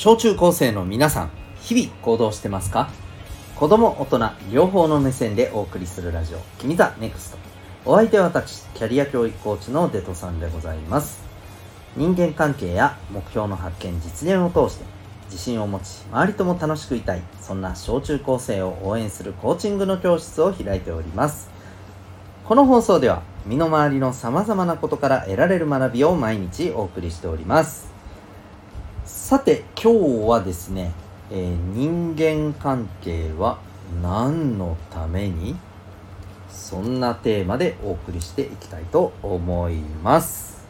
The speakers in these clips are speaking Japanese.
小中高生の皆さん日々行動してますか？子供大人両方の目線でお送りするラジオ「君 the NEXT。お相手は私キャリア教育コーチのデトさんでございます。人間関係や目標の発見実現を通して自信を持ち周りとも楽しくいたいそんな小中高生を応援するコーチングの教室を開いております。この放送では身の回りのさまざまなことから得られる学びを毎日お送りしております。さて今日はですね、えー、人間関係は何のために？そんなテーマでお送りしていきたいと思います。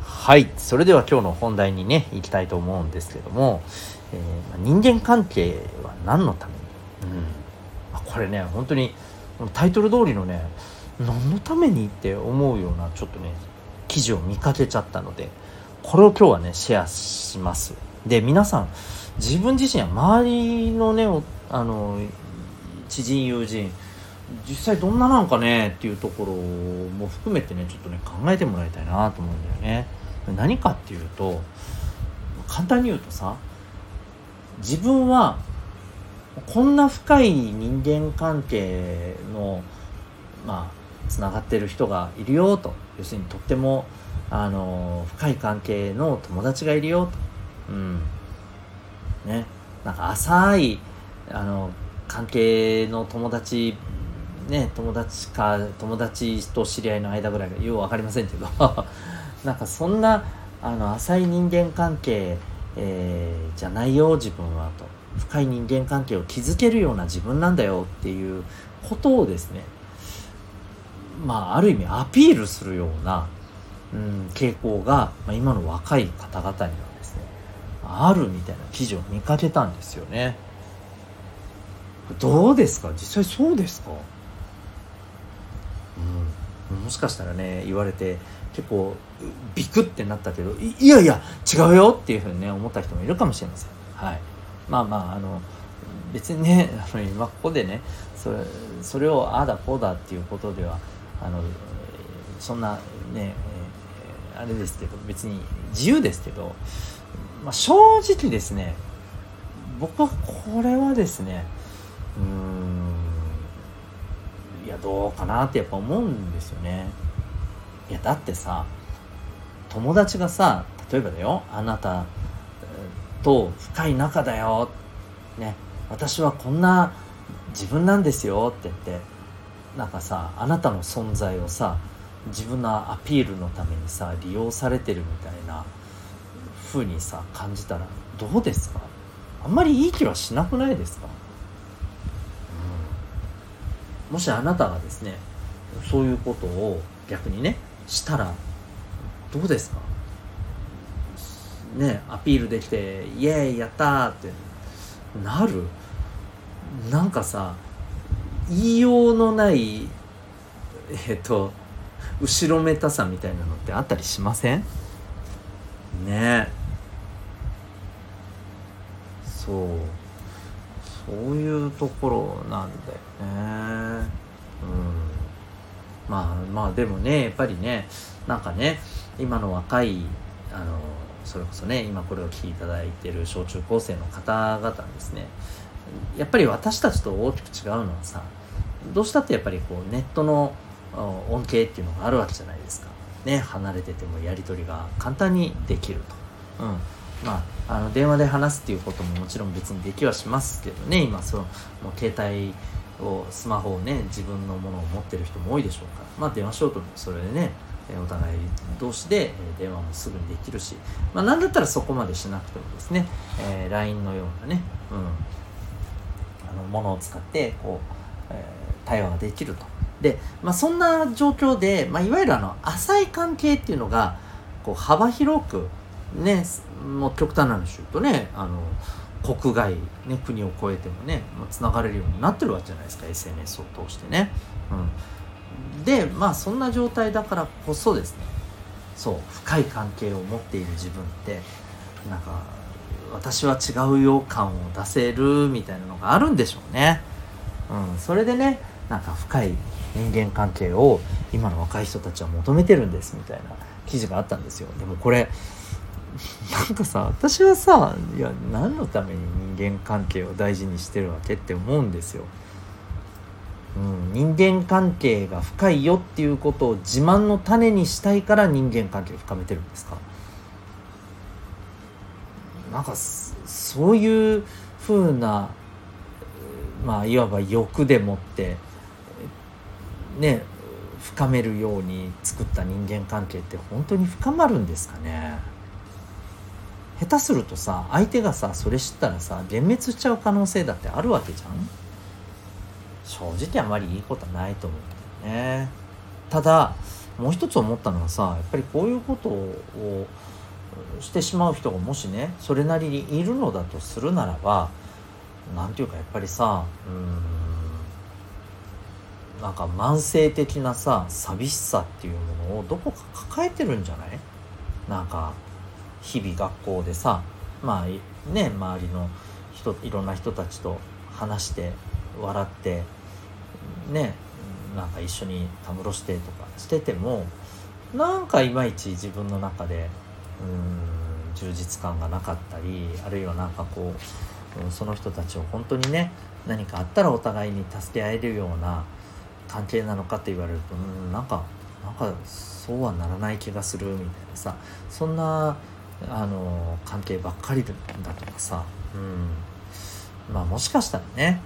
はいそれでは今日の本題にね行きたいと思うんですけども、えー、人間関係は何のために、うん、あこれね本当にタイトル通りのね何のためにって思うようなちょっとね記事を見かけちゃったのでこれを今日はねシェアします。で皆さん自分自身や周りのねあの知人友人実際どんななんかねっていうところも含めてねちょっとね考えてもらいたいなと思うんだよね。何かっていうと簡単に言うとさ自分はこんな深い人間関係のまあつながってる人がいるよと。要するにとってもあの深い関係の友達がいるよと。うん。ね。なんか浅いあの関係の友達ね友達か友達と知り合いの間ぐらいがよう分かりませんけど。なんかそんなあの浅い人間関係、えー、じゃないよ自分はと。深い人間関係を築けるような自分なんだよっていうことをですねまあある意味アピールするような、うん、傾向が、まあ、今の若い方々にはですねあるみたいな記事を見かけたんですよね。どうですか？実際そうですか？うん。もしかしたらね言われて結構ビクってなったけどいやいや違うよっていうふうにね思った人もいるかもしれません。はい。まあまああの別にねあの今ここでねそれそれをああだこうだっていうことではあのそんなね、あれですけど別に自由ですけど、まあ、正直ですね僕はこれはですねうんいやどうかなってやっぱ思うんですよね。いやだってさ友達がさ例えばだよあなたと深い仲だよね私はこんな自分なんですよって言ってなんかさあなたの存在をさ自分のアピールのためにさ利用されてるみたいな風にさ感じたらどうですか？あんまりいい気はしなくないですか、うん、もしあなたがですねそういうことを逆にねしたらどうですか？ねアピールできて「イエーイやった!」ってなる？なんかさ言いようのないえっ、ー、と後ろめたさみたいなのってあったりしません？ね。そう。そういうところなんだよね。うん。まあまあでもねやっぱりねなんかね今の若いあのそれこそね今これを聞いていただいてる小中高生の方々ですね。やっぱり私たちと大きく違うのはさどうしたってやっぱりこうネットの恩恵っていうのがあるわけじゃないですか。ね、離れててもやり取りが簡単にできると。うん。まあ、あの電話で話すっていうことももちろん別にできはしますけどね。今そのもう携帯をスマホをね自分のものを持ってる人も多いでしょうから。まあ電話しようともそれでねお互い同士で電話もすぐにできるし、まあ、なんだったらそこまでしなくてもですね、えー、LINE のようなね、うん、あのものを使ってこう、えー、対話ができると。で、まあ、そんな状況で、まあ、いわゆるあの浅い関係っていうのがこう幅広くねもう極端な話言うとねあの国外、ね、国を越えてもねつながれるようになってるわけじゃないですか SNS を通してね。うん、でまあそんな状態だからこそですねそう深い関係を持っている自分ってなんか私は違うよ感を出せるみたいなのがあるんでしょうね。うん、それでねなんか深い人間関係を今の若い人たちは求めてるんですみたいな記事があったんですよでもこれ なんかさ私はさいや何のために人間関係を大事にしてるわけって思うんですよ。うん、人間関係が深いよっていうことを自慢の種にしたいから人間関係を深めてるんですか？なんかそういうふうなまあいわば欲でもってね深めるように作った人間関係って本当に深まるんですかね？下手するとさ相手がさそれ知ったらさ幻滅しちゃう可能性だってあるわけじゃん？正直あまりいいことはないと思うんだよね。ただもう一つ思ったのはさやっぱりこういうことをしてしまう人がもしねそれなりにいるのだとするならば何て言うかやっぱりさうんなんか慢性的なさ寂しさっていうものをどこか抱えてるんじゃない？なんか日々学校でさまあね周りの人いろんな人たちと話して笑ってねなんか一緒にたむろしてとかしててもなんかいまいち自分の中でうん充実感がなかったりあるいはなんかこうその人たちを本当にね何かあったらお互いに助け合えるような関係なのかって言われるとうんなんかなんかそうはならない気がするみたいなさそんなあの関係ばっかりだとかさ、うん、まあもしかしたらね、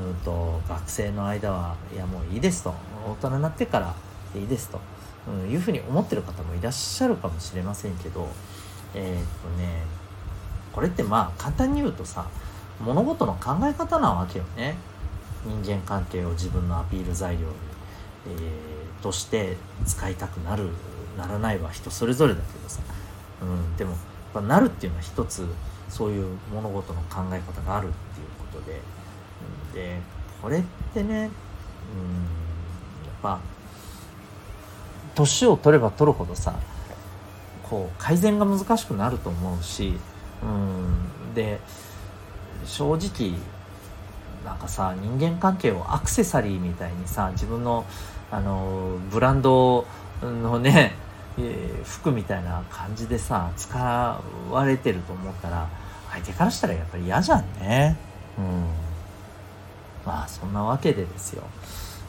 うんと、学生の間はいやもういいですと。大人になってからいいですと、うん、いうふうに思ってる方もいらっしゃるかもしれませんけどえー、っとねこれってまあ簡単に言うとさ物事の考え方なわけよね。人間関係を自分のアピール材料に、えー、として使いたくなるならないは人それぞれだけどさ。うん、でもやっぱなるっていうのは一つそういう物事の考え方があるっていうことで、でこれってね、うん、やっぱ年を取れば取るほどさこう改善が難しくなると思うし、うん、で正直なんかさ人間関係をアクセサリーみたいにさ自分のあのブランドのねえー、服みたいな感じでさ使われてると思ったら相手からしたらやっぱり嫌じゃんね。うん。まあそんなわけでですよ。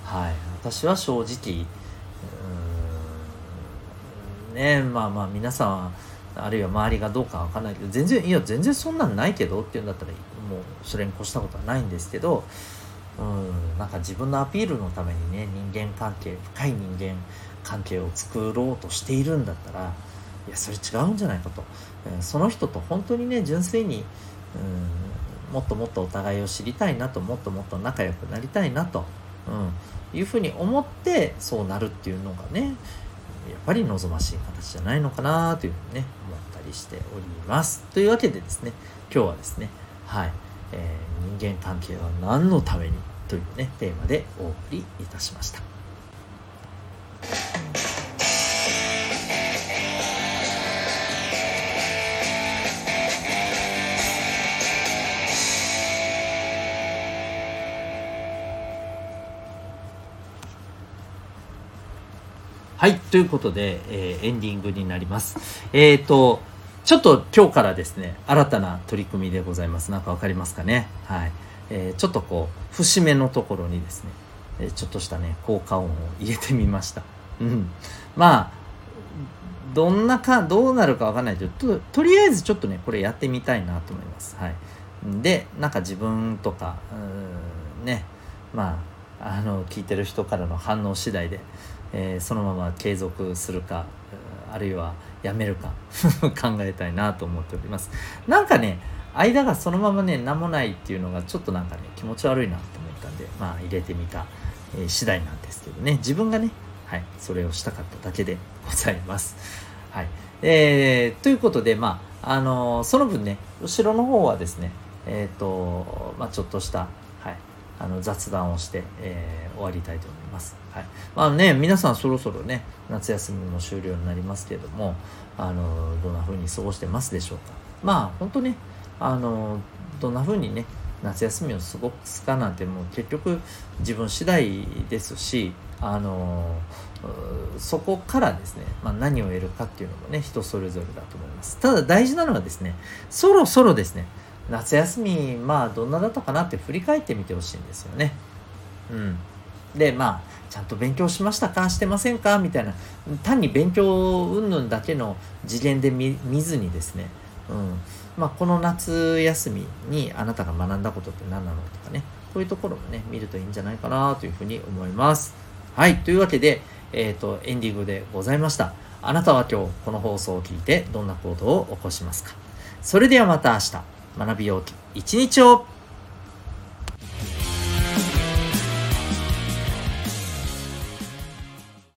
はい。私は正直ねまあまあ皆さんあるいは周りがどうかわかんないけど全然いや全然そんなんないけどっていうんだったらもうそれに越したことはないんですけどうんなんか自分のアピールのためにね人間関係深い人間関係を作ろうとしているんだったらいやそれ違うんじゃないかと、えその人と本当にね純粋にうんもっともっとお互いを知りたいなともっともっと仲良くなりたいなと、うん、いうふうに思ってそうなるっていうのがねやっぱり望ましい形じゃないのかなというふうにね思ったりしております。というわけでですね今日はですねはい、えー、人間関係は何のためにというねテーマでお送りいたしました。はい、ということで、えー、エンディングになります。えっ、ー、と、ちょっと今日からですね、新たな取り組みでございます。なんかわかりますかね？はい。えー、ちょっとこう、節目のところにですね、えちょっとしたね、効果音を入れてみました。うん。まあ、どんなか、どうなるかわかんないけど、と、とりあえずちょっとね、これやってみたいなと思います。はい。で、なんか自分とか、う、ね、まあ、あの、聞いてる人からの反応次第で、えー、そのまま継続するかあるいはやめるか。考えたいなと思っております。なんかね間がそのままね何もないっていうのがちょっとなんかね気持ち悪いなと思ったんでまあ入れてみた、えー、次第なんですけどね。自分がねはいそれをしたかっただけでございます。はい。えー、ということでまああのー、その分ね後ろの方はですねえっ、ー、とまあちょっとしたあの雑談をして、えー、終わりたいと思います。はい、まあね皆さんそろそろね夏休みも終了になりますけれどもあのどんな風に過ごしてますでしょうか。まあ本当ねあのどんな風にね夏休みを過ごすかなんてもう結局自分次第ですしあのそこからですね、まあ、何を得るかっていうのもね人それぞれだと思いますただ大事なのはですねそろそろですね夏休みまあどんなだったかなって振り返ってみてほしいんですよね。うん。でまあちゃんと勉強しましたかしてませんかみたいな。単に勉強云々だけの次元で見ずにですね、うん。まあ、この夏休みにあなたが学んだことって何なのとかね。こういうところもね見るといいんじゃないかなというふうに思います。はい。というわけで、えーと、エンディングでございました。あなたは今日この放送を聞いてどんな行動を起こしますか。それではまた明日。学びよう一日を。